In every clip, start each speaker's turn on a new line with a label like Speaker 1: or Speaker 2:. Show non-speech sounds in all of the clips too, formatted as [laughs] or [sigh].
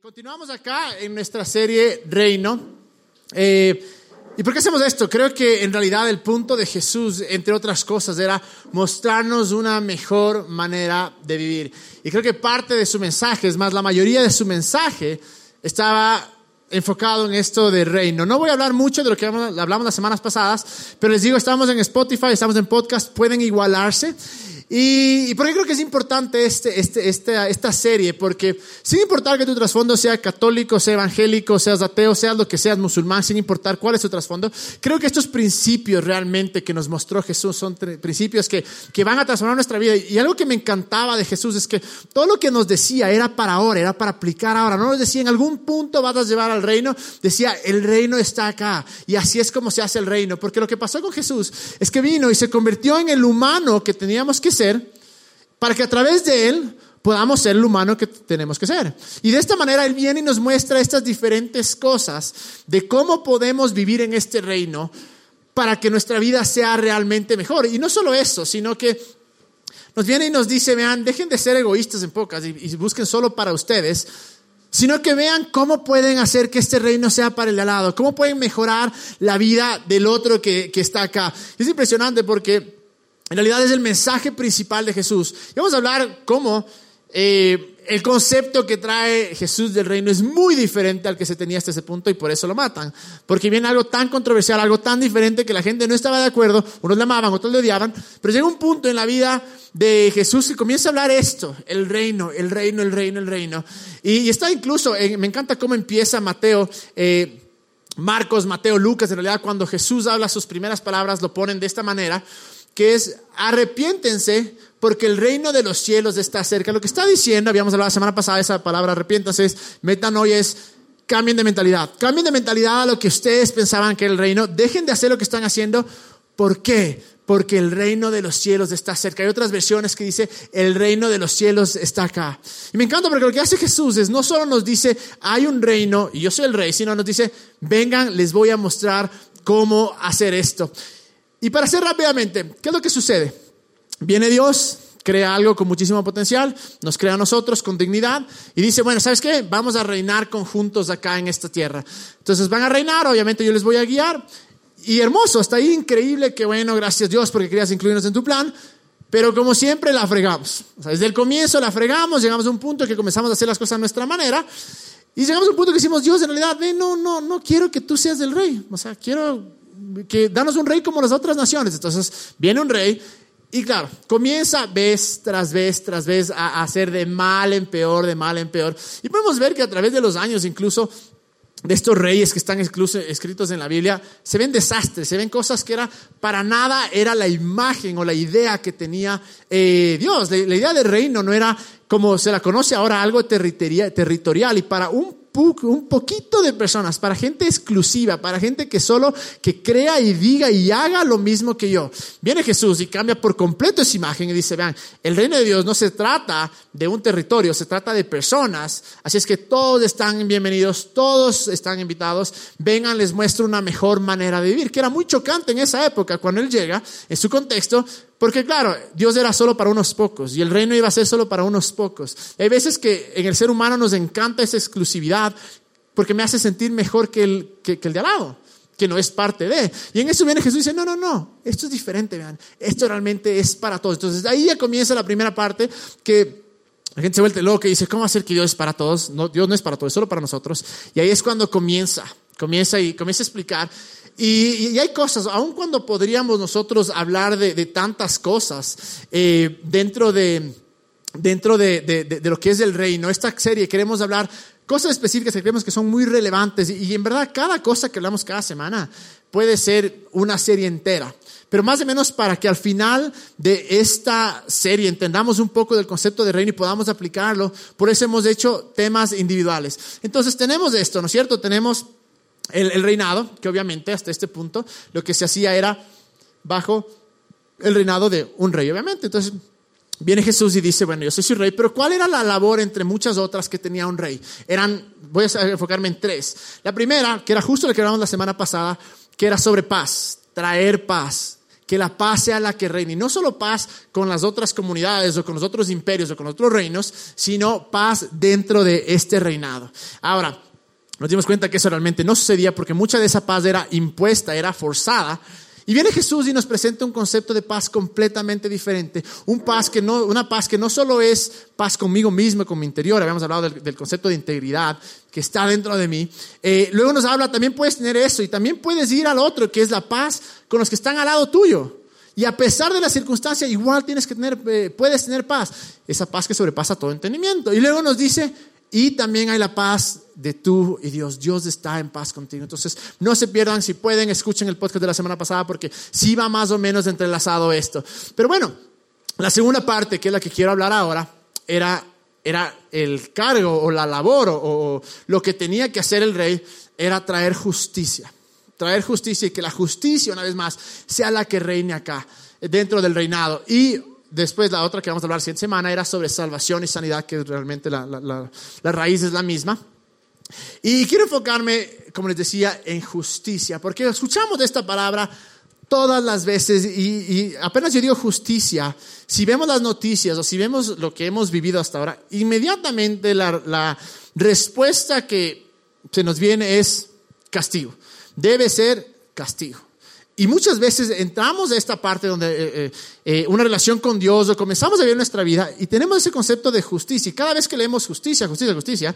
Speaker 1: continuamos acá en nuestra serie Reino. Eh, ¿Y por qué hacemos esto? Creo que en realidad el punto de Jesús, entre otras cosas, era mostrarnos una mejor manera de vivir. Y creo que parte de su mensaje, es más, la mayoría de su mensaje estaba enfocado en esto de reino. No voy a hablar mucho de lo que hablamos las semanas pasadas, pero les digo, estamos en Spotify, estamos en podcast, pueden igualarse. Y, y por qué creo que es importante este, este, esta, esta serie, porque sin importar que tu trasfondo sea católico, sea evangélico, seas ateo, seas lo que seas musulmán, sin importar cuál es tu trasfondo, creo que estos principios realmente que nos mostró Jesús son principios que, que van a transformar nuestra vida. Y algo que me encantaba de Jesús es que todo lo que nos decía era para ahora, era para aplicar ahora. No nos decía en algún punto vas a llevar al reino, decía el reino está acá. Y así es como se hace el reino. Porque lo que pasó con Jesús es que vino y se convirtió en el humano que teníamos que para que a través de Él podamos ser el humano que tenemos que ser. Y de esta manera Él viene y nos muestra estas diferentes cosas de cómo podemos vivir en este reino para que nuestra vida sea realmente mejor. Y no solo eso, sino que nos viene y nos dice, vean, dejen de ser egoístas en pocas y, busquen solo para ustedes, sino que vean cómo pueden hacer que este reino sea para el de al lado, cómo pueden mejorar la vida del otro que está acá. Es impresionante porque en realidad es el mensaje principal de Jesús. Y vamos a hablar cómo eh, el concepto que trae Jesús del reino es muy diferente al que se tenía hasta ese punto y por eso lo matan. Porque viene algo tan controversial, algo tan diferente que la gente no estaba de acuerdo, unos le amaban, otros le odiaban, pero llega un punto en la vida de Jesús que comienza a hablar esto, el reino, el reino, el reino, el reino. Y, está incluso, me encanta cómo empieza Mateo. Eh, Marcos, Mateo, Lucas, en realidad cuando Jesús habla sus primeras palabras lo ponen de esta manera que es arrepiéntense porque el reino de los cielos está cerca. Lo que está diciendo, habíamos hablado la semana pasada, esa palabra arrepiéntanse, es metanoia, es cambien de mentalidad. Cambien de mentalidad a lo que ustedes pensaban que era el reino. Dejen de hacer lo que están haciendo. ¿Por qué? Porque el reino de los cielos está cerca. Hay otras versiones que dice, el reino de los cielos está acá. Y me encanta porque lo que hace Jesús es, no solo nos dice, hay un reino y yo soy el rey, sino nos dice, vengan, les voy a mostrar cómo hacer esto. Y para hacer rápidamente, ¿qué es lo que sucede? Viene Dios, crea algo con muchísimo potencial, nos crea a nosotros con dignidad y dice, bueno, ¿sabes qué? Vamos a reinar conjuntos acá en esta tierra. Entonces van a reinar, obviamente yo les voy a guiar. Y hermoso, está ahí increíble que bueno, gracias Dios porque querías incluirnos en tu plan. Pero como siempre la fregamos. O sea, desde el comienzo la fregamos, llegamos a un punto que comenzamos a hacer las cosas a nuestra manera. Y llegamos a un punto que decimos, Dios, en realidad, no, no, no quiero que tú seas el rey. O sea, quiero que danos un rey como las otras naciones. Entonces viene un rey y claro, comienza vez tras vez tras vez a hacer de mal en peor, de mal en peor. Y podemos ver que a través de los años, incluso de estos reyes que están escritos en la Biblia, se ven desastres, se ven cosas que era para nada era la imagen o la idea que tenía eh, Dios. La, la, idea del reino no era como se la conoce ahora algo territorial y para un un poquito de personas, para gente exclusiva, para gente que solo que crea y diga y haga lo mismo que yo. Viene Jesús y cambia por completo esa imagen y dice, vean, el reino de Dios no se trata de un territorio, se trata de personas. Así es que todos están bienvenidos, todos están invitados. Vengan, les muestro una mejor manera de vivir, que era muy chocante en esa época cuando él llega, en su contexto, porque claro, Dios era solo para unos pocos y el reino iba a ser solo para unos pocos. Hay veces que en el ser humano nos encanta esa exclusividad porque me hace sentir mejor que el, que, el de al lado, que no es parte de. Y en eso viene Jesús y dice, no, no, no, esto es diferente, vean, esto realmente es para todos. Entonces ahí ya comienza la primera parte que la gente se vuelve loca y dice, ¿cómo hacer que Dios es para todos? No, Dios no es para todos, es solo para nosotros. Y ahí es cuando comienza, comienza y comienza a explicar y, y, hay cosas, aun cuando podríamos nosotros hablar de, de tantas cosas eh, dentro, de, dentro de, de, lo que es el reino, esta serie queremos hablar cosas específicas que creemos que son muy relevantes y, y en verdad cada cosa que hablamos cada semana puede ser una serie entera. Pero más o menos para que al final de esta serie entendamos un poco del concepto de reino y podamos aplicarlo, por eso hemos hecho temas individuales. Entonces tenemos esto, ¿no es cierto? Tenemos el, reinado, que obviamente hasta este punto lo que se hacía era bajo el reinado de un rey, obviamente. Entonces viene Jesús y dice, bueno, yo soy su rey, pero ¿cuál era la labor entre muchas otras que tenía un rey? Eran, voy a enfocarme en tres. La primera, que era justo lo que hablamos la semana pasada, que era sobre paz, traer paz que la paz sea la que reine. Y no solo paz con las otras comunidades o con los otros imperios o con otros reinos, sino paz dentro de este reinado. Ahora, nos dimos cuenta que eso realmente no sucedía porque mucha de esa paz era impuesta, era forzada. Y viene Jesús y nos presenta un concepto de paz completamente diferente. Un paz que no, una paz que no solo es paz conmigo mismo, con mi interior, habíamos hablado del, concepto de integridad que está dentro de mí. Eh, luego nos habla, también puedes tener eso y también puedes ir al otro, que es la paz con los que están al lado tuyo. Y a pesar de la circunstancia, igual tienes que tener, eh, puedes tener paz. Esa paz que sobrepasa todo entendimiento. Y luego nos dice, y también hay la paz de tú y Dios. Dios está en paz contigo. Entonces, no se pierdan, si pueden, escuchen el podcast de la semana pasada porque sí va más o menos entrelazado esto. Pero bueno, la segunda parte, que es la que quiero hablar ahora, era, era el cargo o la labor o, o lo que tenía que hacer el rey, era traer justicia. Traer justicia y que la justicia, una vez más, sea la que reine acá, dentro del reinado. Y Después la otra que vamos a hablar siguiente semana era sobre salvación y sanidad, que realmente la, la, raíz es la misma. Y quiero enfocarme, como les decía, en justicia, porque escuchamos esta palabra todas las veces y, apenas yo digo justicia, si vemos las noticias o si vemos lo que hemos vivido hasta ahora, inmediatamente la, la respuesta que se nos viene es castigo. Debe ser castigo. Y muchas veces entramos a esta parte donde eh, eh, eh, una relación con Dios o comenzamos a vivir nuestra vida y tenemos ese concepto de justicia. Y cada vez que leemos justicia, justicia, justicia,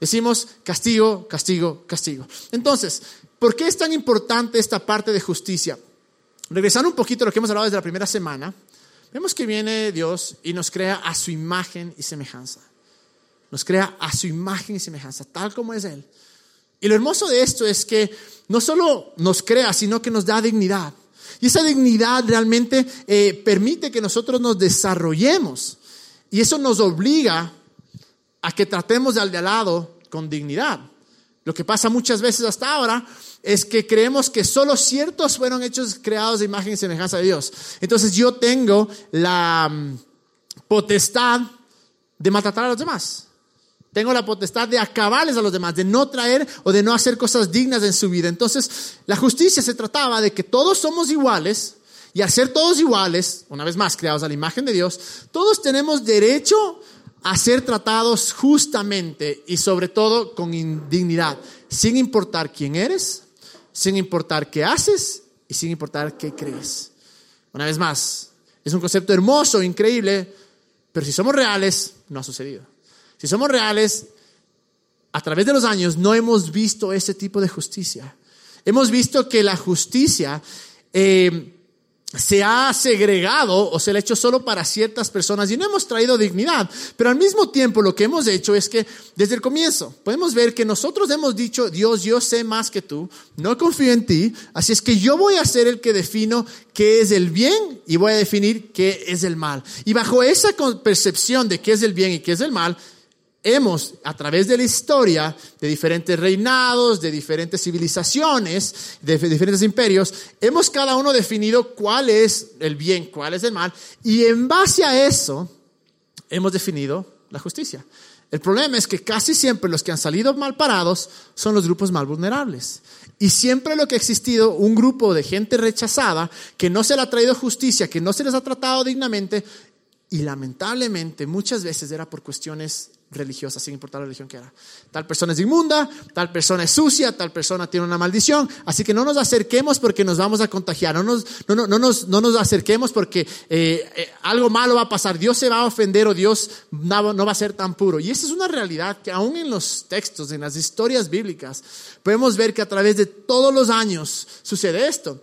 Speaker 1: decimos castigo, castigo, castigo. Entonces, ¿por qué es tan importante esta parte de justicia? Regresando un poquito a lo que hemos hablado desde la primera semana, vemos que viene Dios y nos crea a su imagen y semejanza. Nos crea a su imagen y semejanza, tal como es Él. Y lo hermoso de esto es que no solo nos crea, sino que nos da dignidad. Y esa dignidad realmente eh, permite que nosotros nos desarrollemos. Y eso nos obliga a que tratemos al de al lado con dignidad. Lo que pasa muchas veces hasta ahora es que creemos que solo ciertos fueron hechos creados de imagen y semejanza de Dios. Entonces yo tengo la mm, potestad de maltratar a los demás. Tengo la potestad de acabarles a los demás, de no traer o de no hacer cosas dignas en su vida. Entonces, la justicia se trataba de que todos somos iguales y al ser todos iguales, una vez más creados a la imagen de Dios, todos tenemos derecho a ser tratados justamente y sobre todo con indignidad, sin importar quién eres, sin importar qué haces y sin importar qué crees. Una vez más, es un concepto hermoso, increíble, pero si somos reales, no ha sucedido. Si somos reales, a través de los años no hemos visto ese tipo de justicia. Hemos visto que la justicia eh, se ha segregado o se le ha hecho solo para ciertas personas y no hemos traído dignidad. Pero al mismo tiempo lo que hemos hecho es que desde el comienzo podemos ver que nosotros hemos dicho, Dios, yo sé más que tú, no confío en ti, así es que yo voy a ser el que defino qué es el bien y voy a definir qué es el mal. Y bajo esa percepción de qué es el bien y qué es el mal, hemos, a través de la historia, de diferentes reinados, de diferentes civilizaciones, de diferentes imperios, hemos cada uno definido cuál es el bien, cuál es el mal, y en base a eso hemos definido la justicia. El problema es que casi siempre los que han salido mal parados son los grupos más vulnerables. Y siempre lo que ha existido, un grupo de gente rechazada, que no se le ha traído justicia, que no se les ha tratado dignamente, y lamentablemente muchas veces era por cuestiones religiosa, sin importar la religión que era. Tal persona es inmunda, tal persona es sucia, tal persona tiene una maldición. Así que no nos acerquemos porque nos vamos a contagiar. No nos, no, no, no nos, no nos acerquemos porque eh, eh, algo malo va a pasar. Dios se va a ofender o Dios no, no va a ser tan puro. Y esa es una realidad que aún en los textos, en las historias bíblicas, podemos ver que a través de todos los años sucede esto.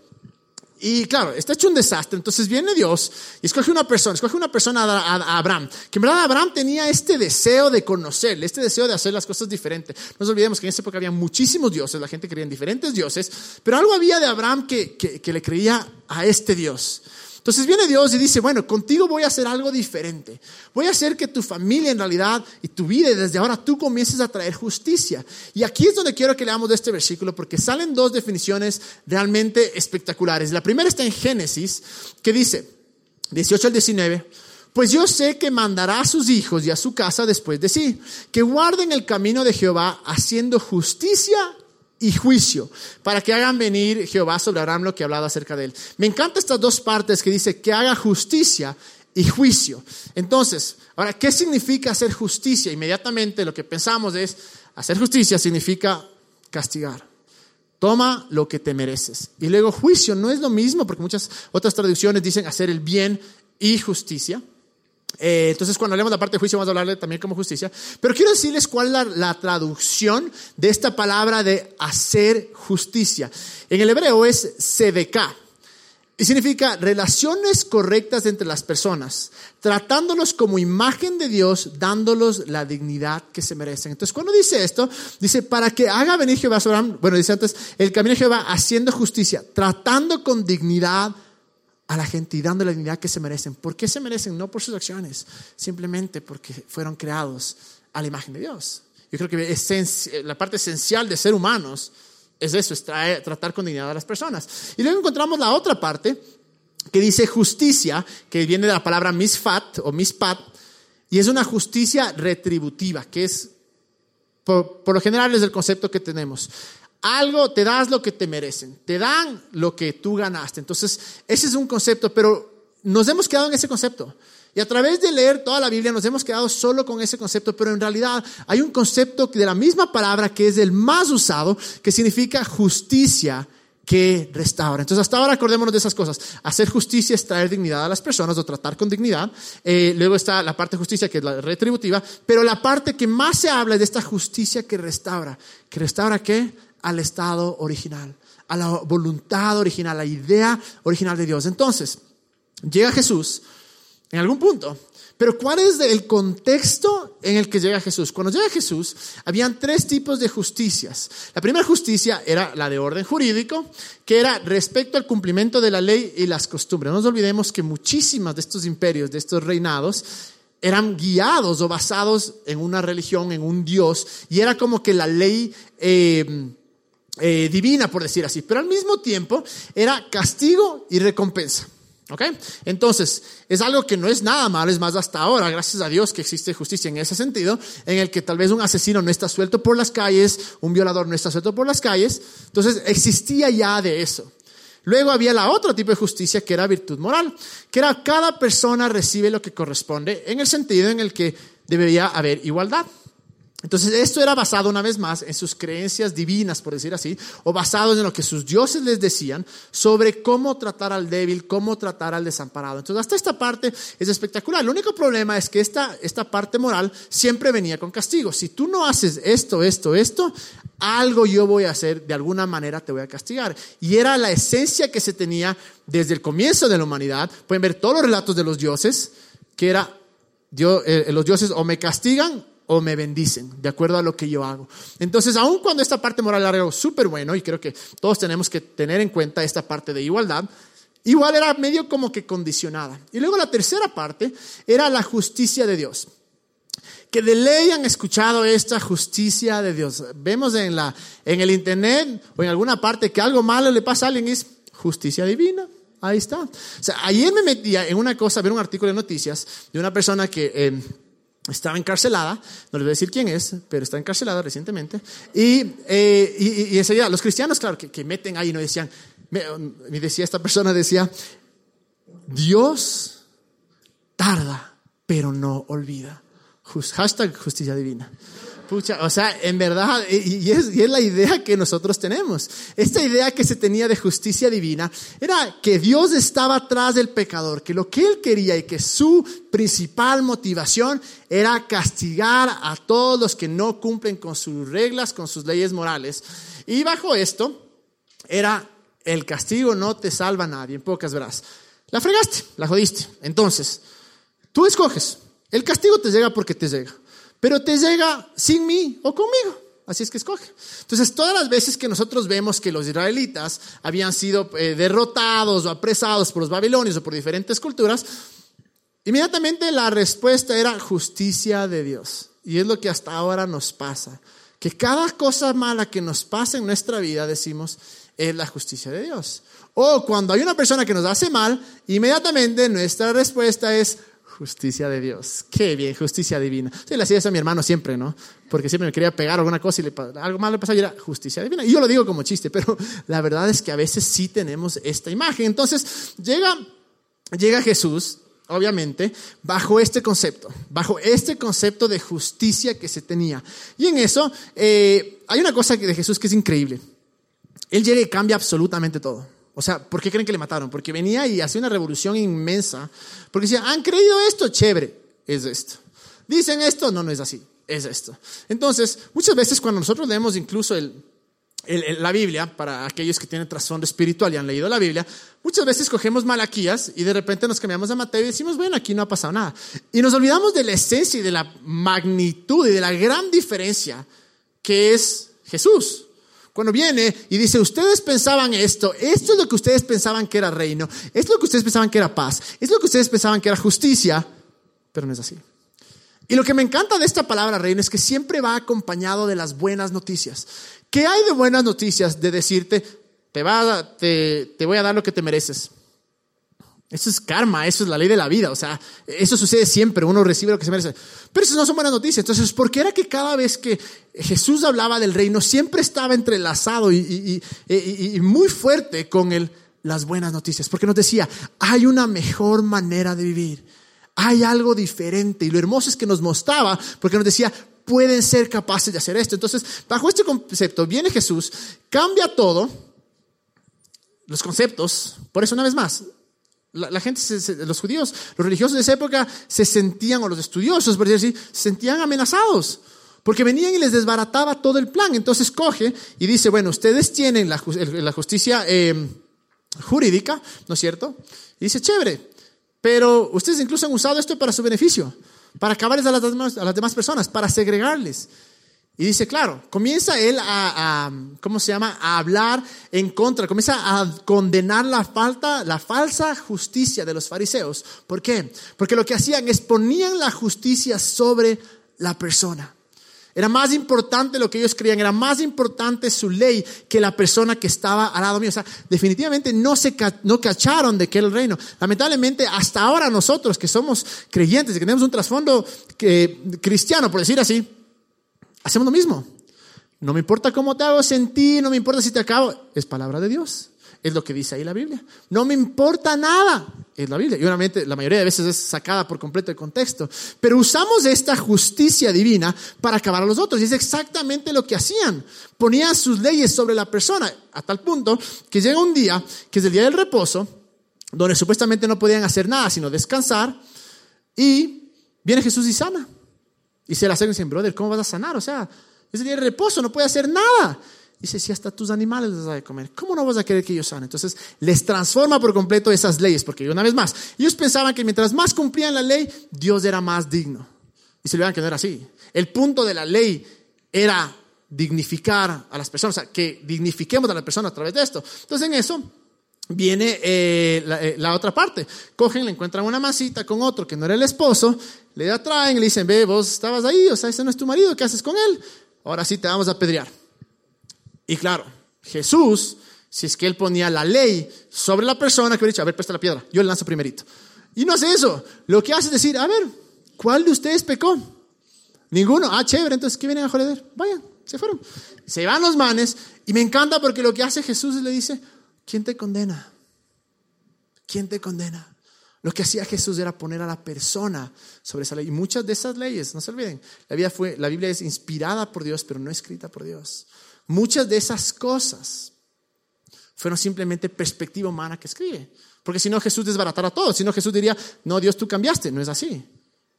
Speaker 1: Y claro, está hecho un desastre. Entonces viene Dios y escoge una persona, escoge una persona a, Abraham. Que en verdad Abraham tenía este deseo de conocerle, este deseo de hacer las cosas diferentes. No nos olvidemos que en esa época había muchísimos dioses, la gente creía en diferentes dioses, pero algo había de Abraham que, que le creía a este Dios. Entonces viene Dios y dice, bueno, contigo voy a hacer algo diferente. Voy a hacer que tu familia en realidad y tu vida y desde ahora tú comiences a traer justicia. Y aquí es donde quiero que leamos de este versículo porque salen dos definiciones realmente espectaculares. La primera está en Génesis que dice, 18 al 19, pues yo sé que mandará a sus hijos y a su casa después de sí, que guarden el camino de Jehová haciendo justicia y juicio, para que hagan venir Jehová sobre Abraham lo que ha hablado acerca de él. Me encantan estas dos partes que dice que haga justicia y juicio. Entonces, ahora, ¿qué significa hacer justicia? Inmediatamente lo que pensamos es, hacer justicia significa castigar. Toma lo que te mereces. Y luego juicio no es lo mismo, porque muchas otras traducciones dicen hacer el bien y justicia. Eh, entonces, cuando hablemos de la parte de juicio, vamos a hablarle también como justicia. Pero quiero decirles cuál es la, traducción de esta palabra de hacer justicia. En el hebreo es sedeká. Y significa relaciones correctas entre las personas, tratándolos como imagen de Dios, dándolos la dignidad que se merecen. Entonces, cuando dice esto, dice, para que haga venir Jehová sobre bueno, dice antes, el camino de Jehová haciendo justicia, tratando con dignidad a la gente y dando la dignidad que se merecen. ¿Por qué se merecen? No por sus acciones, simplemente porque fueron creados a la imagen de Dios. Yo creo que la parte esencial de ser humanos es eso, es tratar con dignidad a las personas. Y luego encontramos la otra parte que dice justicia, que viene de la palabra misfat o mispat, y es una justicia retributiva, que es, por, por lo general es el concepto que tenemos algo, te das lo que te merecen, te dan lo que tú ganaste. Entonces, ese es un concepto, pero nos hemos quedado en ese concepto. Y a través de leer toda la Biblia nos hemos quedado solo con ese concepto, pero en realidad hay un concepto de la misma palabra que es el más usado, que significa justicia que restaura. Entonces, hasta ahora acordémonos de esas cosas. Hacer justicia es traer dignidad a las personas o tratar con dignidad. Eh, luego está la parte de justicia que es la retributiva, pero la parte que más se habla es de esta justicia que restaura. ¿Que restaura qué? Al estado original, a la voluntad original, a la idea original de Dios. Entonces, llega Jesús en algún punto. Pero ¿cuál es el contexto en el que llega Jesús? Cuando llega Jesús, habían tres tipos de justicias. La primera justicia era la de orden jurídico, que era respecto al cumplimiento de la ley y las costumbres. No nos olvidemos que muchísimas de estos imperios, de estos reinados, eran guiados o basados en una religión, en un Dios, y era como que la ley... Eh, eh, divina, por decir así, pero al mismo tiempo era castigo y recompensa. ¿Ok? Entonces, es algo que no es nada malo, es más, hasta ahora, gracias a Dios que existe justicia en ese sentido, en el que tal vez un asesino no está suelto por las calles, un violador no está suelto por las calles, entonces existía ya de eso. Luego había la otra tipo de justicia que era virtud moral, que era cada persona recibe lo que corresponde en el sentido en el que debería haber igualdad. Entonces, esto era basado una vez más en sus creencias divinas, por decir así, o basado en lo que sus dioses les decían sobre cómo tratar al débil, cómo tratar al desamparado. Entonces, hasta esta parte es espectacular. El único problema es que esta, esta parte moral siempre venía con castigo. Si tú no haces esto, esto, esto, algo yo voy a hacer, de alguna manera te voy a castigar. Y era la esencia que se tenía desde el comienzo de la humanidad. Pueden ver todos los relatos de los dioses, que era, eh, los dioses o me castigan o me bendicen, de acuerdo a lo que yo hago. Entonces, aun cuando esta parte moral era algo súper bueno, y creo que todos tenemos que tener en cuenta esta parte de igualdad, igual era medio como que condicionada. Y luego la tercera parte era la justicia de Dios. Que de ley han escuchado esta justicia de Dios. Vemos en, la, en el internet o en alguna parte que algo malo le pasa a alguien es justicia divina. Ahí está. O sea, ayer me metía en una cosa, ver un artículo de noticias de una persona que... Eh, estaba encarcelada, no les voy a decir quién es, pero está encarcelada recientemente. Y, eh, y, enseguida, los cristianos, claro, que, meten ahí, no decían, me, decía esta persona, decía, Dios tarda, pero no olvida. hashtag justicia divina o sea, en verdad, y es, y es, la idea que nosotros tenemos. Esta idea que se tenía de justicia divina era que Dios estaba atrás del pecador, que lo que él quería y que su principal motivación era castigar a todos los que no cumplen con sus reglas, con sus leyes morales. Y bajo esto era el castigo no te salva a nadie, en pocas veras. La fregaste, la jodiste. Entonces, tú escoges. El castigo te llega porque te llega pero te llega sin mí o conmigo. Así es que escoge. Entonces, todas las veces que nosotros vemos que los israelitas habían sido eh, derrotados o apresados por los babilonios o por diferentes culturas, inmediatamente la respuesta era justicia de Dios. Y es lo que hasta ahora nos pasa. Que cada cosa mala que nos pasa en nuestra vida, decimos, es la justicia de Dios. O cuando hay una persona que nos hace mal, inmediatamente nuestra respuesta es Justicia de Dios. Qué bien, justicia divina. Sí, le hacía eso a mi hermano siempre, ¿no? Porque siempre me quería pegar alguna cosa y le, algo malo le pasaba y era justicia divina. Y yo lo digo como chiste, pero [laughs] la verdad es que a veces sí tenemos esta imagen. Entonces, llega, llega Jesús, obviamente, bajo este concepto, bajo este concepto de justicia que se tenía. Y en eso, eh, hay una cosa de Jesús que es increíble. Él llega y cambia absolutamente todo. O sea, ¿por qué creen que le mataron? Porque venía y hacía una revolución inmensa. Porque decía, ¿han creído esto? Chévere, es esto. Dicen esto, no, no es así, es esto. Entonces, muchas veces cuando nosotros leemos incluso el, la Biblia, para aquellos que tienen trasfondo espiritual y han leído la Biblia, muchas veces cogemos Malaquías y de repente nos cambiamos a Mateo y decimos, bueno, aquí no ha pasado nada. Y nos olvidamos de la esencia y de la magnitud y de la gran diferencia que es Jesús. Cuando viene y dice, ustedes pensaban esto, esto es lo que ustedes pensaban que era reino, esto es lo que ustedes pensaban que era paz, esto es lo que ustedes pensaban que era justicia, pero no es así. Y lo que me encanta de esta palabra reino es que siempre va acompañado de las buenas noticias. ¿Qué hay de buenas noticias de decirte, te, va te, te voy a dar lo que te mereces? Eso es karma, eso es la ley de la vida, o sea, eso sucede siempre, uno recibe lo que se merece. Pero eso no son buenas noticias. Entonces, ¿por qué era que cada vez que Jesús hablaba del reino siempre estaba entrelazado y, muy fuerte con el, las buenas noticias? Porque nos decía, hay una mejor manera de vivir, hay algo diferente. Y lo hermoso es que nos mostraba, porque nos decía, pueden ser capaces de hacer esto. Entonces, bajo este concepto, viene Jesús, cambia todo, los conceptos, por eso una vez más, la, gente, los judíos, los religiosos de esa época se sentían, o los estudiosos, por decir se sentían amenazados. Porque venían y les desbarataba todo el plan. Entonces coge y dice, bueno, ustedes tienen la, justicia em, jurídica, ¿no es cierto? Y dice, chévere, pero ustedes incluso han usado esto para su beneficio, para acabarles a las, a las demás personas, para segregarles. Y dice, claro, comienza él a, ¿cómo se llama? A hablar en contra, comienza a condenar la falta, la falsa justicia de los fariseos. ¿Por qué? Porque lo que hacían es ponían la justicia sobre la persona. Era más importante lo que ellos creían, era más importante su ley que la persona que estaba al lado mío. O sea, definitivamente no se no cacharon de que era el reino. Lamentablemente, hasta ahora nosotros que somos creyentes, que tenemos un trasfondo que, cristiano, por decir así, Hacemos lo mismo. No me importa cómo te hago sentir, no me importa si te acabo. Es palabra de Dios. Es lo que dice ahí la Biblia. No me importa nada. Es la Biblia. Y obviamente la mayoría de veces es sacada por completo de contexto. Pero usamos esta justicia divina para acabar a los otros. Y es exactamente lo que hacían. Ponían sus leyes sobre la persona. A tal punto que llega un día, que es el día del reposo, donde supuestamente no podían hacer nada sino descansar. Y viene Jesús y sana. Y se la hacen y dicen, brother, ¿cómo vas a sanar? O sea, es el día de reposo, no puede hacer nada. Dice, si hasta tus animales les vas a comer, ¿cómo no vas a querer que ellos sanen? Entonces, les transforma por completo esas leyes, porque una vez más, ellos pensaban que mientras más cumplían la ley, Dios era más digno. Y se le que no era así. El punto de la ley era dignificar a las personas, o sea, que dignifiquemos a las personas a través de esto. Entonces, en eso, viene eh, eh, la, otra parte. Cogen, le encuentran una masita con otro que no era el esposo, le atraen, le dicen, ve, vos estabas ahí, o sea, ese no es tu marido, ¿qué haces con él? Ahora sí te vamos a pedrear. Y claro, Jesús, si es que él ponía la ley sobre la persona que hubiera dicho, a ver, presta la piedra, yo le lanzo primerito. Y no hace eso. Lo que hace es decir, a ver, ¿cuál de ustedes pecó? Ninguno. Ah, chévere, entonces, ¿qué vienen a joder? Vayan, se fueron. Se van los manes y me encanta porque lo que hace Jesús le dice, ¿quién te condena? ¿Quién te condena? Lo que hacía Jesús era poner a la persona sobre esa ley. Y muchas de esas leyes, no se olviden, la Biblia, fue, la Biblia es inspirada por Dios, pero no escrita por Dios. Muchas de esas cosas fueron simplemente perspectiva humana que escribe. Porque si no, Jesús desbaratara todo. Si no, Jesús diría, no, Dios, tú cambiaste. No es así.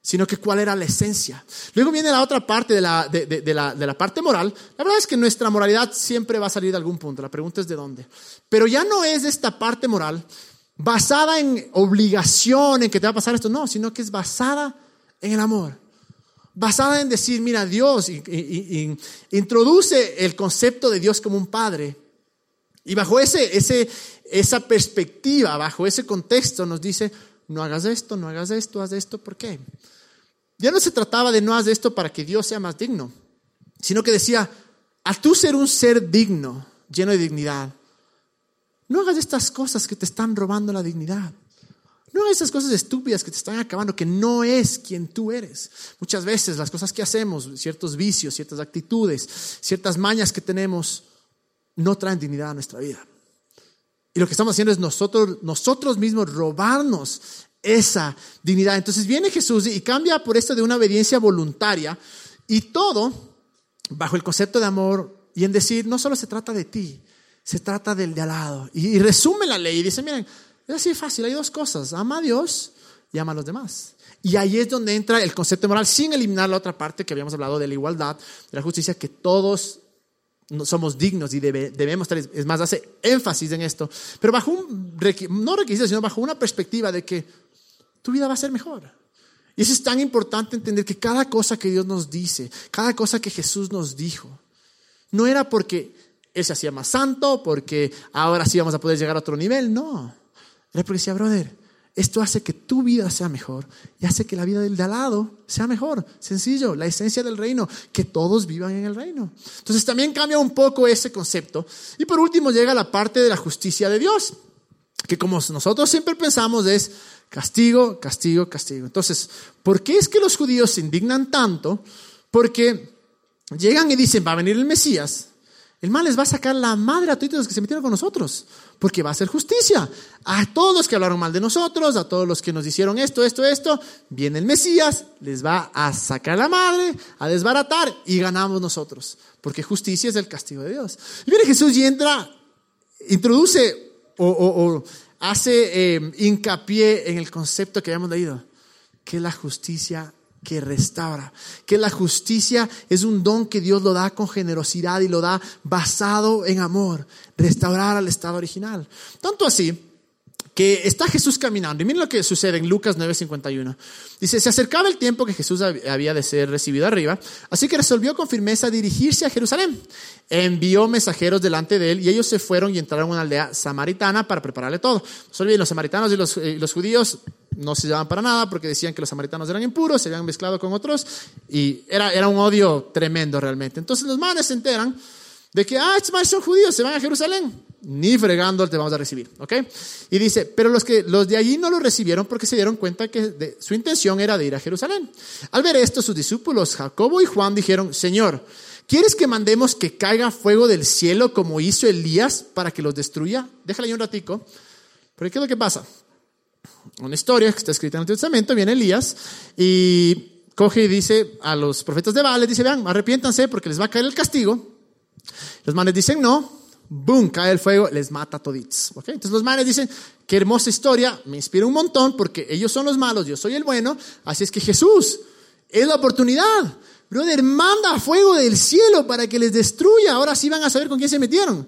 Speaker 1: Sino que cuál era la esencia. Luego viene la otra parte de la, de la, de la parte moral. La verdad es que nuestra moralidad siempre va a salir de algún punto. La pregunta es de dónde. Pero ya no es esta parte moral basada en obligación, en que te va a pasar esto, no, sino que es basada en el amor. Basada en decir, mira, Dios introduce el concepto de Dios como un padre. Y bajo ese, ese, esa perspectiva, bajo ese contexto, nos dice, no hagas esto, no hagas esto, haz esto, ¿por qué? Ya no se trataba de no hagas esto para que Dios sea más digno, sino que decía, a tú ser un ser digno, lleno de dignidad, no hagas estas cosas que te están robando la dignidad. No esas cosas estúpidas que te están acabando, que no es quien tú eres. Muchas veces las cosas que hacemos, ciertos vicios, ciertas actitudes, ciertas mañas que tenemos, no traen dignidad a nuestra vida. Y lo que estamos haciendo es nosotros, nosotros mismos robarnos esa dignidad. Entonces viene Jesús y cambia por esto de una obediencia voluntaria y todo bajo el concepto de amor y en decir, no solo se trata de ti, se trata del de al lado. Y, resume la ley y dice, miren, es así fácil, hay dos cosas, ama a Dios y ama a los demás. Y ahí es donde entra el concepto moral, sin eliminar la otra parte que habíamos hablado de la igualdad, de la justicia, que todos somos dignos y debemos estar, es más, hace énfasis en esto, pero bajo un, no requisito, sino bajo una perspectiva de que tu vida va a ser mejor. Y eso es tan importante entender que cada cosa que Dios nos dice, cada cosa que Jesús nos dijo, no era porque Él se hacía más santo, porque ahora sí vamos a poder llegar a otro nivel, no. Era porque decía, brother, esto hace que tu vida sea mejor y hace que la vida del de al lado sea mejor. Sencillo, la esencia del reino, que todos vivan en el reino. Entonces también cambia un poco ese concepto. Y por último llega la parte de la justicia de Dios, que como nosotros siempre pensamos es castigo, castigo, castigo. Entonces, ¿por qué es que los judíos se indignan tanto? Porque llegan y dicen, va a venir el Mesías, el mal les va a sacar la madre a todos los que se metieron con nosotros, porque va a hacer justicia. A todos los que hablaron mal de nosotros, a todos los que nos hicieron esto, esto, esto, viene el Mesías, les va a sacar la madre, a desbaratar y ganamos nosotros, porque justicia es el castigo de Dios. Y viene Jesús y entra, introduce o, hace eh, hincapié en el concepto que habíamos leído, que la justicia que restaura, que la justicia es un don que Dios lo da con generosidad y lo da basado en amor, restaurar al estado original. Tanto así que está Jesús caminando. Y miren lo que sucede en Lucas 9:51. Dice, se acercaba el tiempo que Jesús había de ser recibido arriba, así que resolvió con firmeza dirigirse a Jerusalén. Envió mensajeros delante de él y ellos se fueron y entraron a una aldea samaritana para prepararle todo. No se los samaritanos y los, eh, los judíos no se llevaban para nada porque decían que los samaritanos eran impuros, se habían mezclado con otros y era, era un odio tremendo realmente. Entonces los manes se enteran de que, ah, manes son judíos, se van a Jerusalén. Ni fregando te vamos a recibir, ¿ok? Y dice, pero los, que, los de allí no lo recibieron porque se dieron cuenta que su intención era de ir a Jerusalén. Al ver esto, sus discípulos Jacobo y Juan dijeron, Señor, ¿quieres que mandemos que caiga fuego del cielo como hizo Elías para que los destruya? Déjale ahí un ratico. Pero ¿qué es lo que pasa? una historia que está escrita en el Antiguo Testamento, viene Elías y coge y dice a los profetas de Baal, dice, vean, arrepiéntanse porque les va a caer el castigo. Los manes dicen no, boom, cae el fuego, les mata a toditos. ¿Okay? Entonces los manes dicen, qué hermosa historia, me inspira un montón porque ellos son los malos, yo soy el bueno, así es que Jesús es la oportunidad. Brother, manda fuego del cielo para que les destruya, ahora sí van a saber con quién se metieron.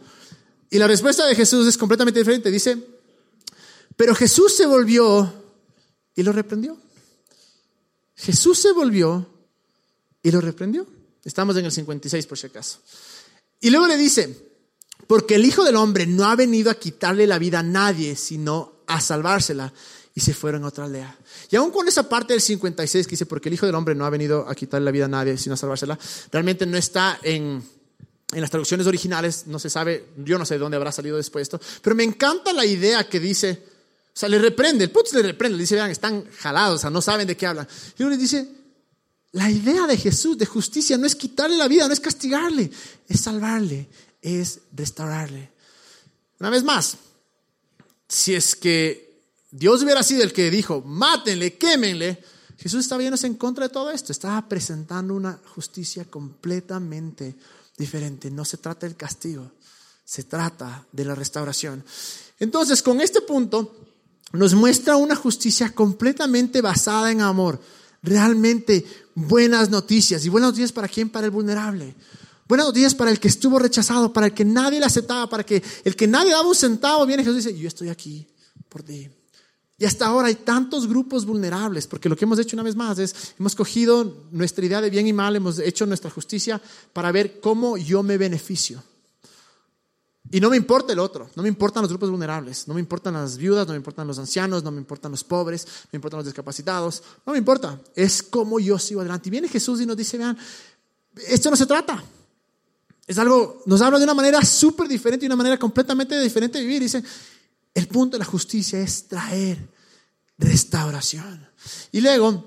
Speaker 1: Y la respuesta de Jesús es completamente diferente, dice, pero Jesús se volvió y lo reprendió. Jesús se volvió y lo reprendió. Estamos en el 56 por si acaso. Y luego le dice, porque el Hijo del Hombre no ha venido a quitarle la vida a nadie, sino a salvársela. Y se fueron a otra aldea. Y aún con esa parte del 56 que dice, porque el Hijo del Hombre no ha venido a quitarle la vida a nadie, sino a salvársela, realmente no está en, en las traducciones originales, no se sabe, yo no sé de dónde habrá salido después esto, pero me encanta la idea que dice, o sea, le reprende, el putz le reprende, le dice, vean, están jalados, o sea, no saben de qué hablan. Y uno le dice, la idea de Jesús, de justicia, no es quitarle la vida, no es castigarle, es salvarle, es restaurarle. Una vez más, si es que Dios hubiera sido el que dijo, mátenle, quémenle, Jesús estaba yéndose en contra de todo esto, estaba presentando una justicia completamente diferente. No se trata del castigo, se trata de la restauración. Entonces, con este punto, nos muestra una justicia completamente basada en amor. Realmente buenas noticias. ¿Y buenas noticias para quién? Para el vulnerable. Buenas noticias para el que estuvo rechazado, para el que nadie le aceptaba, para que el que nadie daba un centavo, viene Jesús y dice, yo estoy aquí por ti. Y hasta ahora hay tantos grupos vulnerables, porque lo que hemos hecho una vez más es, hemos cogido nuestra idea de bien y mal, hemos hecho nuestra justicia para ver cómo yo me beneficio. Y no me importa el otro, no me importan los grupos vulnerables, no me importan las viudas, no me importan los ancianos, no me importan los pobres, no me importan los discapacitados, no me importa, es como yo sigo adelante. Y viene Jesús y nos dice, vean, esto no se trata. Es algo, nos habla de una manera súper diferente y una manera completamente diferente de vivir. Dice, el punto de la justicia es traer restauración. Y luego,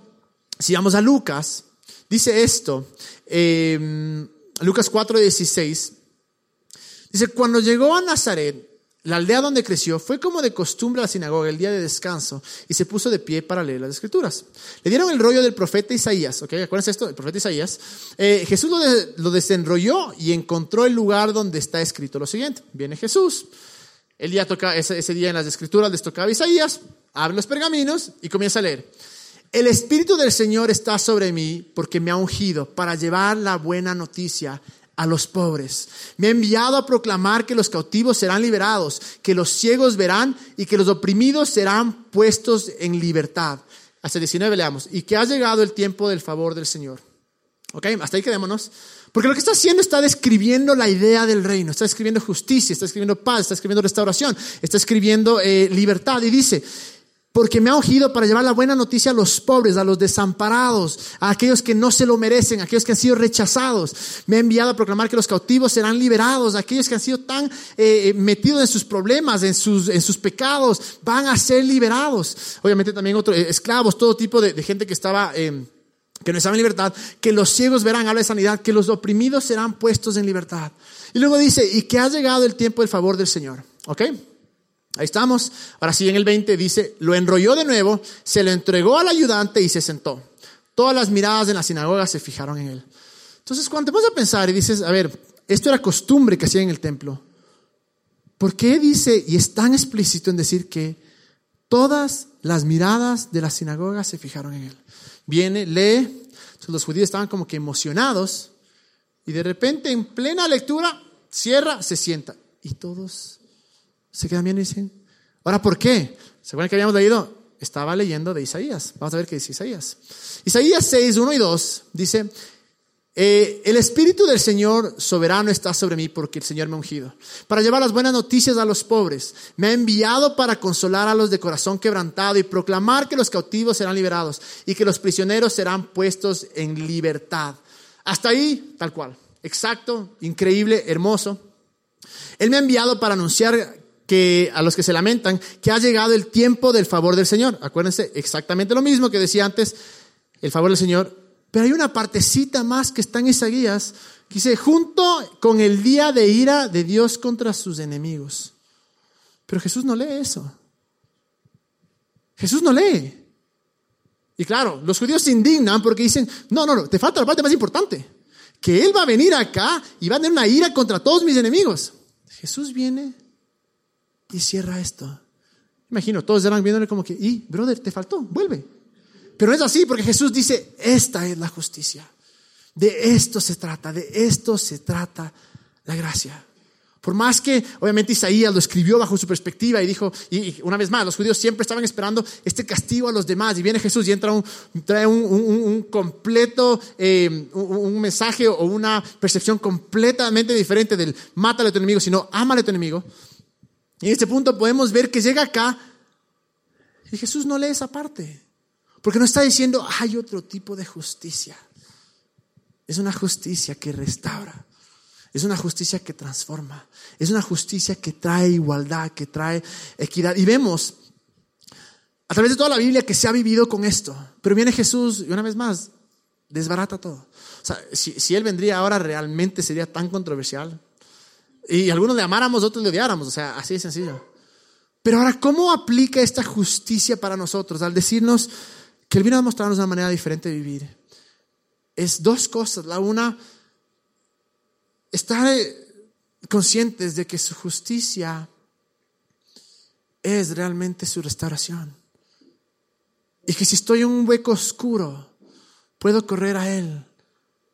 Speaker 1: si vamos a Lucas, dice esto, eh, Lucas 4:16, dice, cuando llegó a Nazaret, la aldea donde creció fue como de costumbre a la sinagoga el día de descanso y se puso de pie para leer las escrituras. Le dieron el rollo del profeta Isaías, ¿ok? Acuérdense esto, el profeta Isaías. Eh, Jesús lo, desenrolló y encontró el lugar donde está escrito lo siguiente. Viene Jesús, el día toca, ese, ese día en las escrituras les tocaba Isaías, abre los pergaminos y comienza a leer. El Espíritu del Señor está sobre mí porque me ha ungido para llevar la buena noticia a los pobres. Me ha enviado a proclamar que los cautivos serán liberados, que los ciegos verán y que los oprimidos serán puestos en libertad. Hasta 19 leamos. Y que ha llegado el tiempo del favor del Señor. ¿Ok? Hasta ahí quedémonos. Porque lo que está haciendo está describiendo la idea del reino, está escribiendo justicia, está escribiendo paz, está escribiendo restauración, está escribiendo eh, libertad. Y dice, porque me ha ungido para llevar la buena noticia a los pobres, a los desamparados, a aquellos que no se lo merecen, a aquellos que han sido rechazados. Me ha enviado a proclamar que los cautivos serán liberados, aquellos que han sido tan eh, eh, metidos en sus problemas, en sus, en sus pecados, van a ser liberados. Obviamente también otros eh, esclavos, todo tipo de, gente que estaba... que no estaba en libertad, que los ciegos verán, habla de sanidad, que los oprimidos serán puestos en libertad. Y luego dice, y que ha llegado el tiempo del favor del Señor. ¿Ok? Ahí estamos. Ahora sí, en el 20 dice, lo enrolló de nuevo, se lo entregó al ayudante y se sentó. Todas las miradas en la sinagoga se fijaron en él. Entonces, cuando te vas a pensar y dices, a ver, esto era costumbre que hacía en el templo, ¿por qué dice y es tan explícito en decir que todas las miradas de la sinagoga se fijaron en él? Viene, lee, los judíos estaban como que emocionados y de repente en plena lectura cierra, se sienta y todos se quedan bien y dicen, ahora, ¿por qué? ¿Se acuerdan que habíamos leído? Estaba leyendo de Isaías. Vamos a ver qué dice Isaías. Isaías 6, 1 y 2 dice, eh, el Espíritu del Señor soberano está sobre mí porque el Señor me ha ungido, para llevar las buenas noticias a los pobres. Me ha enviado para consolar a los de corazón quebrantado y proclamar que los cautivos serán liberados y que los prisioneros serán puestos en libertad. Hasta ahí, tal cual. Exacto, increíble, hermoso. Él me ha enviado para anunciar que a los que se lamentan, que ha llegado el tiempo del favor del Señor. Acuérdense exactamente lo mismo que decía antes, el favor del Señor. Pero hay una partecita más que está en Isaías, que dice, junto con el día de ira de Dios contra sus enemigos. Pero Jesús no lee eso. Jesús no lee. Y claro, los judíos se indignan porque dicen, no, no, no, te falta la parte más importante, que Él va a venir acá y va a tener una ira contra todos mis enemigos. Jesús viene y cierra esto. Imagino, todos eran viéndole como que, y, brother, te faltó, vuelve. Pero es así porque Jesús dice, esta es la justicia. De esto se trata, de esto se trata la gracia. Por más que, obviamente, Isaías lo escribió bajo su perspectiva y dijo, y, una vez más, los judíos siempre estaban esperando este castigo a los demás. Y viene Jesús y entra un, trae un, completo, eh, un, mensaje o una percepción completamente diferente del mátale a tu enemigo, sino ámale a tu enemigo. Y en este punto podemos ver que llega acá y Jesús no lee esa parte. Porque no está diciendo, hay otro tipo de justicia. Es una justicia que restaura. Es una justicia que transforma. Es una justicia que trae igualdad, que trae equidad. Y vemos a través de toda la Biblia que se ha vivido con esto. Pero viene Jesús y una vez más desbarata todo. O sea, si, si Él vendría ahora realmente sería tan controversial. Y algunos le amáramos, otros le odiáramos, o sea, así de sencillo. Pero ahora, ¿cómo aplica esta justicia para nosotros? Al decirnos que Él vino a mostrarnos una manera diferente de vivir. Es dos cosas. La una, estar conscientes de que su justicia es realmente su restauración. Y que si estoy en un hueco oscuro, puedo correr a Él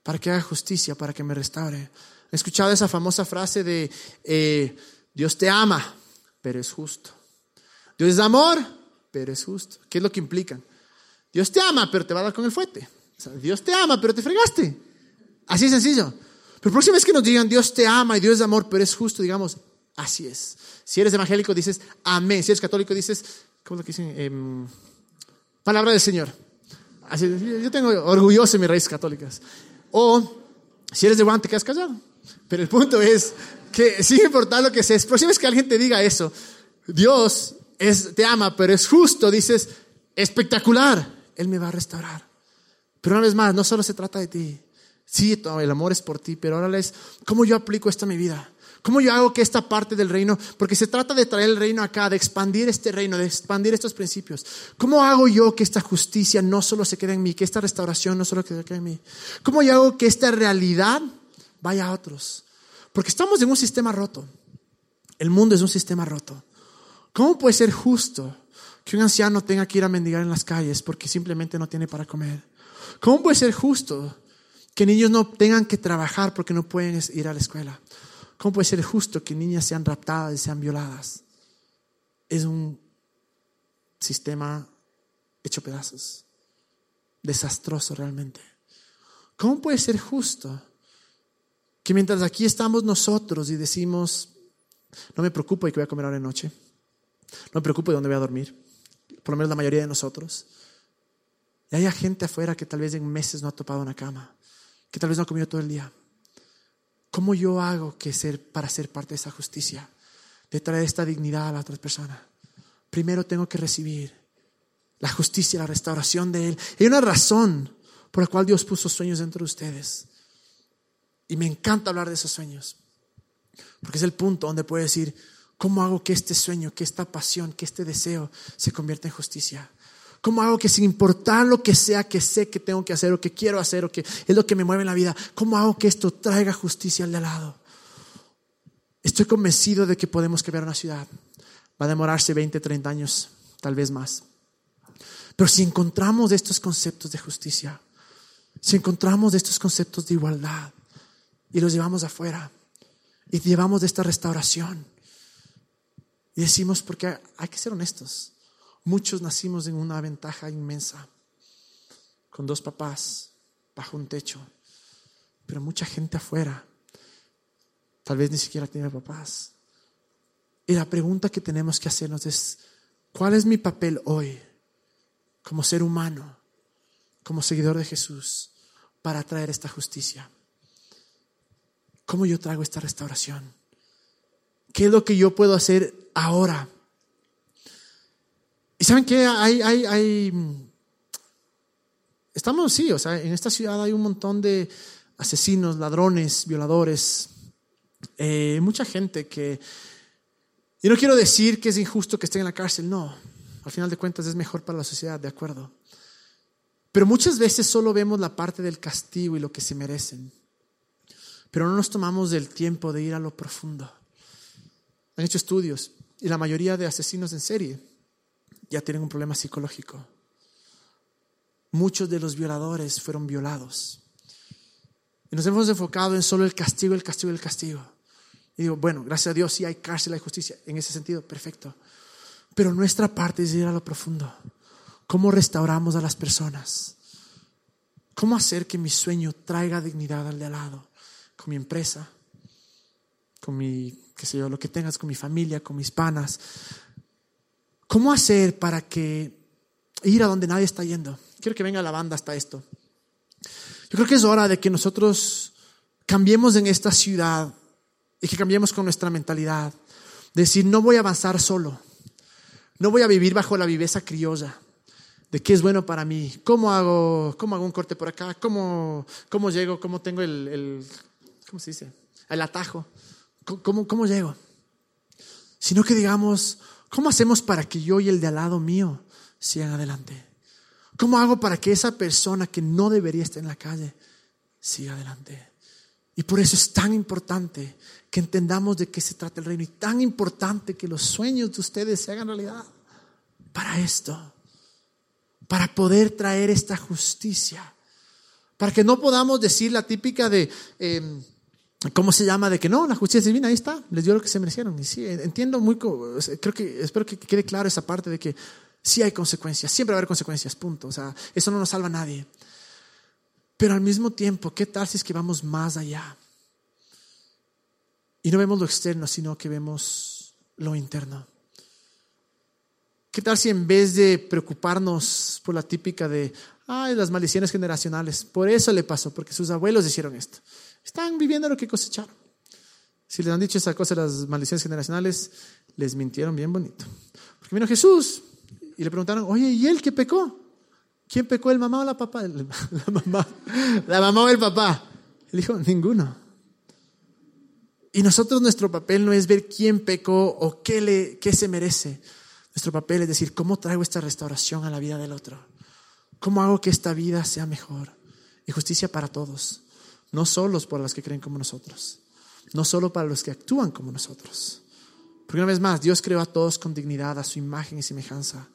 Speaker 1: para que haga justicia, para que me restaure. He escuchado esa famosa frase de eh, Dios te ama, pero es justo. Dios es amor, pero es justo. ¿Qué es lo que implican? Dios te ama, pero te va a dar con el fuete. Dios te ama, pero te fregaste. Así es sencillo. Pero próxima vez que nos digan Dios te ama y Dios es amor, pero es justo, digamos, así es. Si eres evangélico dices amén. Si eres católico dices, ¿cómo es lo que dicen? Em, palabra del Señor. Yo tengo orgulloso en mis raíces católicas. O si eres de Juan, te quedas callado. Pero el punto es que sin importar lo que sea, vez que alguien te diga eso, Dios es, te ama, pero es justo, dices, espectacular, Él me va a restaurar. Pero una vez más, no solo se trata de ti. Sí, el amor es por ti, pero ahora es cómo yo aplico esto a mi vida. ¿Cómo yo hago que esta parte del reino, porque se trata de traer el reino acá, de expandir este reino, de expandir estos principios? ¿Cómo hago yo que esta justicia no solo se quede en mí, que esta restauración no solo se quede en mí? ¿Cómo yo hago que esta realidad vaya a otros? Porque estamos en un sistema roto. El mundo es un sistema roto. ¿Cómo puede ser justo que un anciano tenga que ir a mendigar en las calles porque simplemente no tiene para comer? ¿Cómo puede ser justo que niños no tengan que trabajar porque no pueden ir a la escuela? ¿Cómo puede ser justo que niñas sean raptadas y sean violadas? Es un sistema hecho pedazos, desastroso realmente. ¿Cómo puede ser justo que mientras aquí estamos nosotros y decimos, no me preocupo de que voy a comer ahora de noche, no me preocupo de dónde voy a dormir, por lo menos la mayoría de nosotros, y haya gente afuera que tal vez en meses no ha topado una cama, que tal vez no ha comido todo el día, ¿Cómo yo hago que ser para ser parte de esa justicia? De traer esta dignidad a la otra persona. Primero tengo que recibir la justicia, la restauración de Él. Hay una razón por la cual Dios puso sueños dentro de ustedes. Y me encanta hablar de esos sueños. Porque es el punto donde puedo decir, ¿cómo hago que este sueño, que esta pasión, que este deseo se convierta en justicia? ¿Cómo hago que sin importar lo que sea que sé que tengo que hacer o que quiero hacer o que es lo que me mueve en la vida, cómo hago que esto traiga justicia al de lado? Estoy convencido de que podemos cambiar una ciudad. Va a demorarse 20, 30 años, tal vez más. Pero si encontramos estos conceptos de justicia, si encontramos estos conceptos de igualdad y los llevamos afuera. Y llevamos de esta restauración. Y decimos, porque hay que ser honestos, Muchos nacimos en una ventaja inmensa, con dos papás, bajo un techo, pero mucha gente afuera. Tal vez ni siquiera tiene papás. Y la pregunta que tenemos que hacernos es, ¿cuál es mi papel hoy como ser humano, como seguidor de Jesús, para traer esta justicia? ¿Cómo yo traigo esta restauración? ¿Qué es lo que yo puedo hacer ahora y saben que hay, hay, hay, estamos, sí, o sea, en esta ciudad hay un montón de asesinos, ladrones, violadores, eh, mucha gente que, y no quiero decir que es injusto que estén en la cárcel, no, al final de cuentas es mejor para la sociedad, de acuerdo. Pero muchas veces solo vemos la parte del castigo y lo que se merecen, pero no nos tomamos el tiempo de ir a lo profundo. Han hecho estudios y la mayoría de asesinos en serie ya tienen un problema psicológico. Muchos de los violadores fueron violados. Y nos hemos enfocado en solo el castigo, el castigo, el castigo. Y digo, bueno, gracias a Dios sí hay cárcel, hay justicia. En ese sentido, perfecto. Pero nuestra parte es ir a lo profundo. ¿Cómo restauramos a las personas? ¿Cómo hacer que mi sueño traiga dignidad al de al lado? Con mi empresa, con mi, qué sé yo, lo que tengas, con mi familia, con mis panas, ¿Cómo hacer para que ir a donde nadie está yendo? Quiero que venga la banda hasta esto. Yo creo que es hora de que nosotros cambiemos en esta ciudad y que cambiemos con nuestra mentalidad. De decir, no voy a avanzar solo. No voy a vivir bajo la viveza criolla de qué es bueno para mí. ¿Cómo hago, cómo hago un corte por acá? ¿Cómo, cómo llego? ¿Cómo tengo el, ¿cómo se dice? El atajo. ¿Cómo, cómo llego? Sino que digamos, ¿Cómo hacemos para que yo y el de al lado mío sigan adelante? ¿Cómo hago para que esa persona que no debería estar en la calle siga adelante? Y por eso es tan importante que entendamos de qué se trata el reino y tan importante que los sueños de ustedes se hagan realidad para esto, para poder traer esta justicia, para que no podamos decir la típica de... Em, ¿Cómo se llama? De que no, la justicia divina, ahí está, les dio lo que se merecieron. Y sí, entiendo muy, creo que, espero que quede claro esa parte de que sí hay consecuencias, siempre va a haber consecuencias, punto. O sea, eso no nos salva a nadie. Pero al mismo tiempo, ¿qué tal si es que vamos más allá? Y no vemos lo externo, sino que vemos lo interno. ¿Qué tal si en vez de preocuparnos por la típica de, ay, las maldiciones generacionales, por eso le pasó, porque sus abuelos hicieron esto? Están viviendo lo que cosecharon. Si les han dicho esa cosa las maldiciones generacionales, les mintieron bien bonito. Porque vino Jesús y le preguntaron, oye, ¿y él qué pecó? ¿Quién pecó, el mamá o la papá? [laughs] La mamá, la mamá o el papá. Él dijo, ninguno. Y nosotros nuestro papel no es ver quién pecó o qué, le, qué se merece. Nuestro papel es decir, ¿cómo traigo esta restauración a la vida del otro? ¿Cómo hago que esta vida sea mejor? Y justicia para todos, no solo para los que creen como nosotros, no solo para los que actúan como nosotros. Porque una vez más, Dios creó a todos con dignidad, a su imagen y semejanza.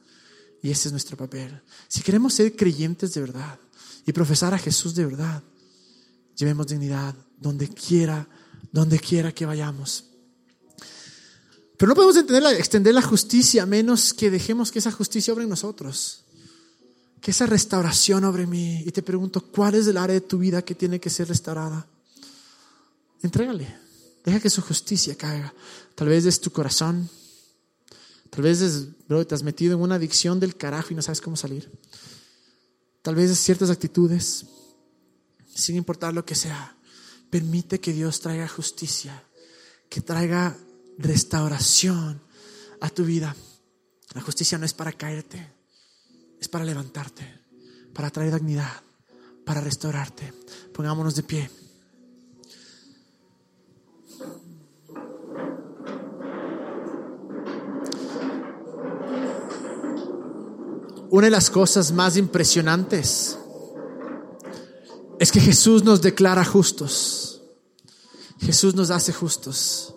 Speaker 1: Y ese es nuestro papel. Si queremos ser creyentes de verdad y profesar a Jesús de verdad, llevemos dignidad donde quiera, donde quiera que vayamos. Pero no podemos extender la justicia a menos que dejemos que esa justicia obre en nosotros. Que esa restauración obre mí. Y te pregunto, ¿cuál es el área de tu vida que tiene que ser restaurada? Entrégale. Deja que su justicia caiga. Tal vez es tu corazón, Tal vez es, bro, te has metido en una adicción del carajo y no sabes cómo salir. Tal vez es ciertas actitudes, sin importar lo que sea. Permite que Dios traiga justicia, que traiga restauración a tu vida. La justicia no es para caerte, es para levantarte, para traer dignidad, para restaurarte. Pongámonos de pie. una de las cosas más impresionantes es que Jesús nos declara justos. Jesús nos hace justos.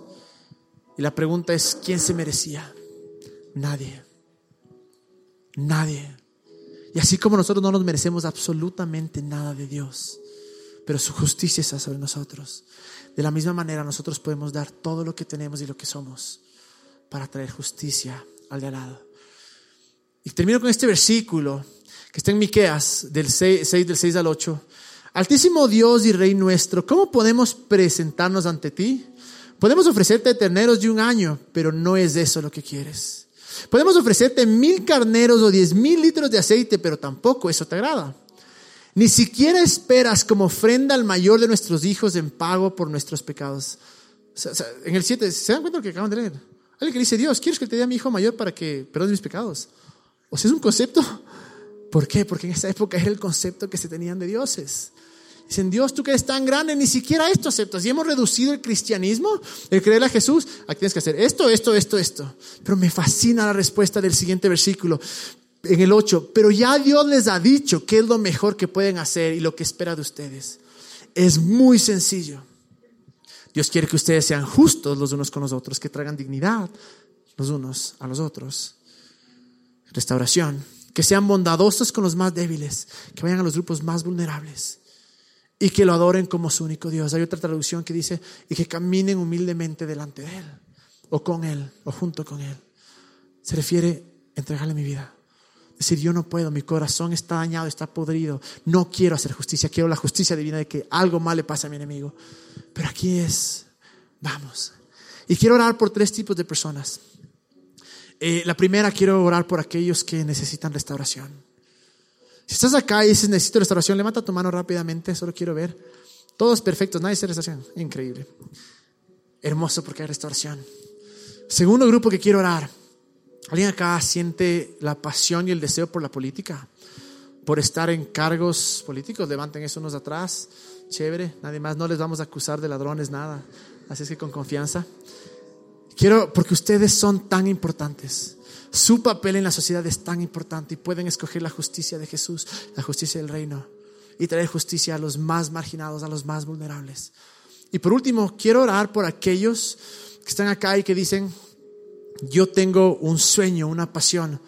Speaker 1: Y la pregunta es, ¿quién se merecía? Nadie. Nadie. Y así como nosotros no nos merecemos absolutamente nada de Dios, pero su justicia está sobre nosotros. De la misma manera nosotros podemos dar todo lo que tenemos y lo que somos para traer justicia al de al lado. Y termino con este versículo que está en Miqueas, del 6, del 6 al 8. Altísimo Dios y Rey nuestro, ¿cómo podemos presentarnos ante ti? Podemos ofrecerte terneros de un año, pero no es eso lo que quieres. Podemos ofrecerte mil carneros o diez mil litros de aceite, pero tampoco eso te agrada. Ni siquiera esperas como ofrenda al mayor de nuestros hijos en pago por nuestros pecados. en el 7, ¿se dan cuenta de lo que acaban de leer? Alguien que dice, Dios, ¿quieres que te dé a mi hijo mayor para que perdone mis pecados? O sea, es un concepto. ¿Por qué? Porque en esa época era el concepto que se tenían de dioses. Dicen, Dios, tú que eres tan grande, ni siquiera esto aceptas. Y hemos reducido el cristianismo, el creer a Jesús, aquí tienes que hacer esto, esto, esto, esto. Pero me fascina la respuesta del siguiente versículo, en el 8. Pero ya Dios les ha dicho qué es lo mejor que pueden hacer y lo que espera de ustedes. Es muy sencillo. Dios quiere que ustedes sean justos los unos con los otros, que traigan dignidad los unos a los otros restauración, que sean bondadosos con los más débiles, que vayan a los grupos más vulnerables y que lo adoren como su único Dios. Hay otra traducción que dice, y que caminen humildemente delante de Él, o con Él, o junto con Él. Se refiere a entregarle mi vida. Decir, yo no puedo, mi corazón está dañado, está podrido, no quiero hacer justicia, quiero la justicia divina de que algo mal le pase a mi enemigo. Pero aquí es, vamos. Y quiero orar por tres tipos de personas. Eh, la primera, quiero orar por aquellos que necesitan restauración. Si estás acá y dices necesito restauración, levanta tu mano rápidamente, solo quiero ver. Todos perfectos, nadie hace restauración. Increíble. Hermoso porque hay restauración. Segundo grupo que quiero orar. ¿Alguien acá siente la pasión y el deseo por la política? Por estar en cargos políticos. Levanten eso unos atrás. Chévere. Nadie más. No les vamos a acusar de ladrones, nada. Así es que con confianza. Quiero, porque ustedes son tan importantes. Su papel en la sociedad es tan importante y pueden escoger la justicia de Jesús, la justicia del reino y traer justicia a los más marginados, a los más vulnerables. Y por último, quiero orar por aquellos que están acá y que dicen, yo tengo un sueño, una pasión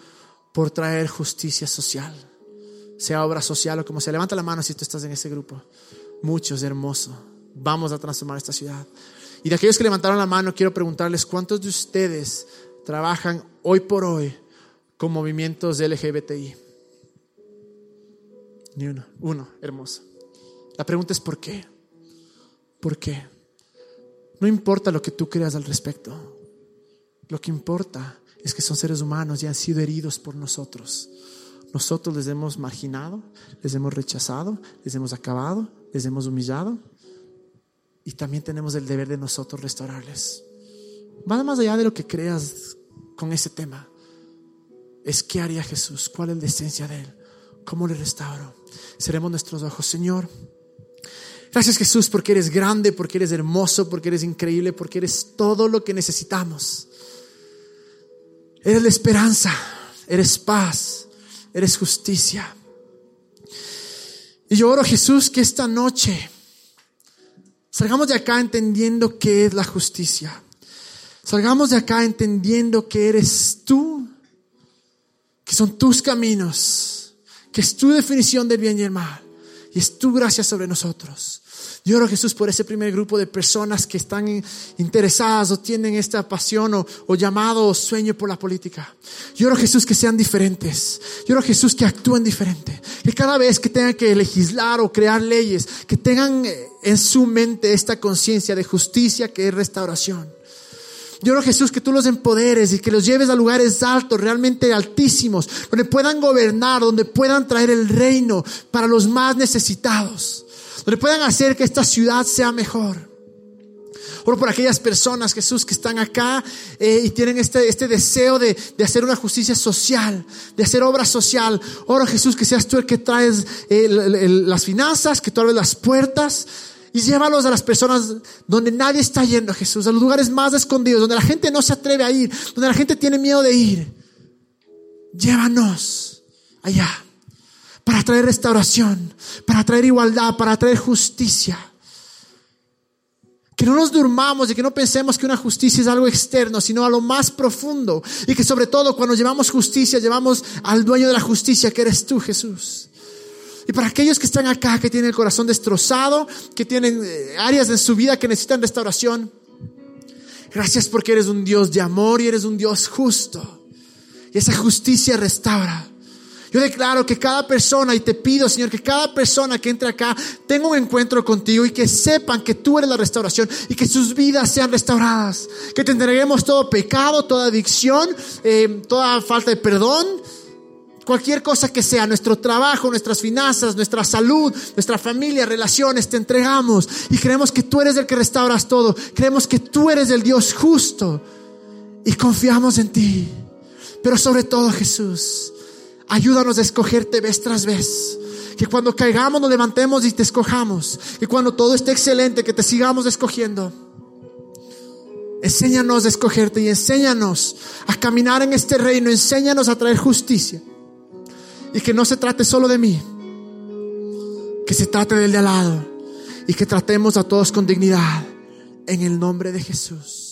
Speaker 1: por traer justicia social, sea obra social o como sea. Levanta la mano si tú estás en ese grupo. Muchos, hermoso. Vamos a transformar esta ciudad. Y de aquellos que levantaron la mano, quiero preguntarles cuántos de ustedes trabajan hoy por hoy con movimientos LGBTI. Ni uno, uno, hermoso. La pregunta es ¿por qué? ¿Por qué? No importa lo que tú creas al respecto. Lo que importa es que son seres humanos y han sido heridos por nosotros. Nosotros les hemos marginado, les hemos rechazado, les hemos acabado, les hemos humillado y también tenemos el deber de nosotros restaurarles. Va más allá de lo que creas con ese tema. es qué haría Jesús, cuál es la esencia de Él, cómo le restauro. Seremos nuestros ojos, Señor. Gracias Jesús porque eres grande, porque eres hermoso, porque eres increíble, porque eres todo lo que necesitamos. Eres la esperanza, eres paz, eres justicia. Y yo oro Jesús que esta noche salgamos de acá entendiendo qué es la justicia. Salgamos de acá entendiendo que eres tú, que son tus caminos, que es tu definición del bien y el mal, y es tu gracia sobre nosotros. Yo oro Jesús por ese primer grupo de personas que están interesadas o tienen esta pasión o, llamado o sueño por la política. Yo oro Jesús que sean diferentes. Yo oro Jesús que actúen diferente. Que cada vez que tengan que legislar o crear leyes, que tengan eh, en su mente esta conciencia de justicia que es restauración. Yo oro Jesús que tú los empoderes y que los lleves a lugares altos, realmente altísimos, donde puedan gobernar, donde puedan traer el reino para los más necesitados donde puedan hacer que esta ciudad sea mejor. Oro por aquellas personas, Jesús, que están acá eh, y tienen este, este deseo de, de, hacer una justicia social, de hacer obra social. Oro, Jesús, que seas tú el que traes eh, las finanzas, que tú las puertas y llévalos a las personas donde nadie está yendo, Jesús, a los lugares más escondidos, donde la gente no se atreve a ir, donde la gente tiene miedo de ir. Llévanos allá para traer restauración, para traer igualdad, para traer justicia. Que no nos durmamos y que no pensemos que una justicia es algo externo, sino a lo más profundo. Y que sobre todo cuando llevamos justicia, llevamos al dueño de la justicia, que eres tú, Jesús. Para aquellos que están acá, que tienen el corazón destrozado, que tienen eh, áreas en su vida que necesitan restauración, gracias porque eres un Dios de amor y eres un Dios justo. Y esa justicia restaura. Yo declaro que cada persona, y te pido, Señor, que cada persona que entre acá tenga un encuentro contigo y que sepan que tú eres la restauración y que sus vidas sean restauradas. Que te entreguemos todo pecado, toda adicción, eh, toda falta de perdón, cualquier cosa que sea, nuestro trabajo, nuestras finanzas, nuestra salud, nuestra familia, relaciones, te entregamos y creemos que tú eres el que restauras todo. Creemos que tú eres el Dios justo y confiamos en ti. Pero sobre todo, Jesús, Ayúdanos a escogerte vez tras vez. Que cuando caigamos nos levantemos y te escojamos. Que cuando todo esté excelente, que te sigamos escogiendo. Enséñanos a escogerte y enséñanos a caminar en este reino. Enséñanos a traer justicia. Y que no se trate solo de mí. Que se trate del de al lado. Y que tratemos a todos con dignidad. En el nombre de Jesús.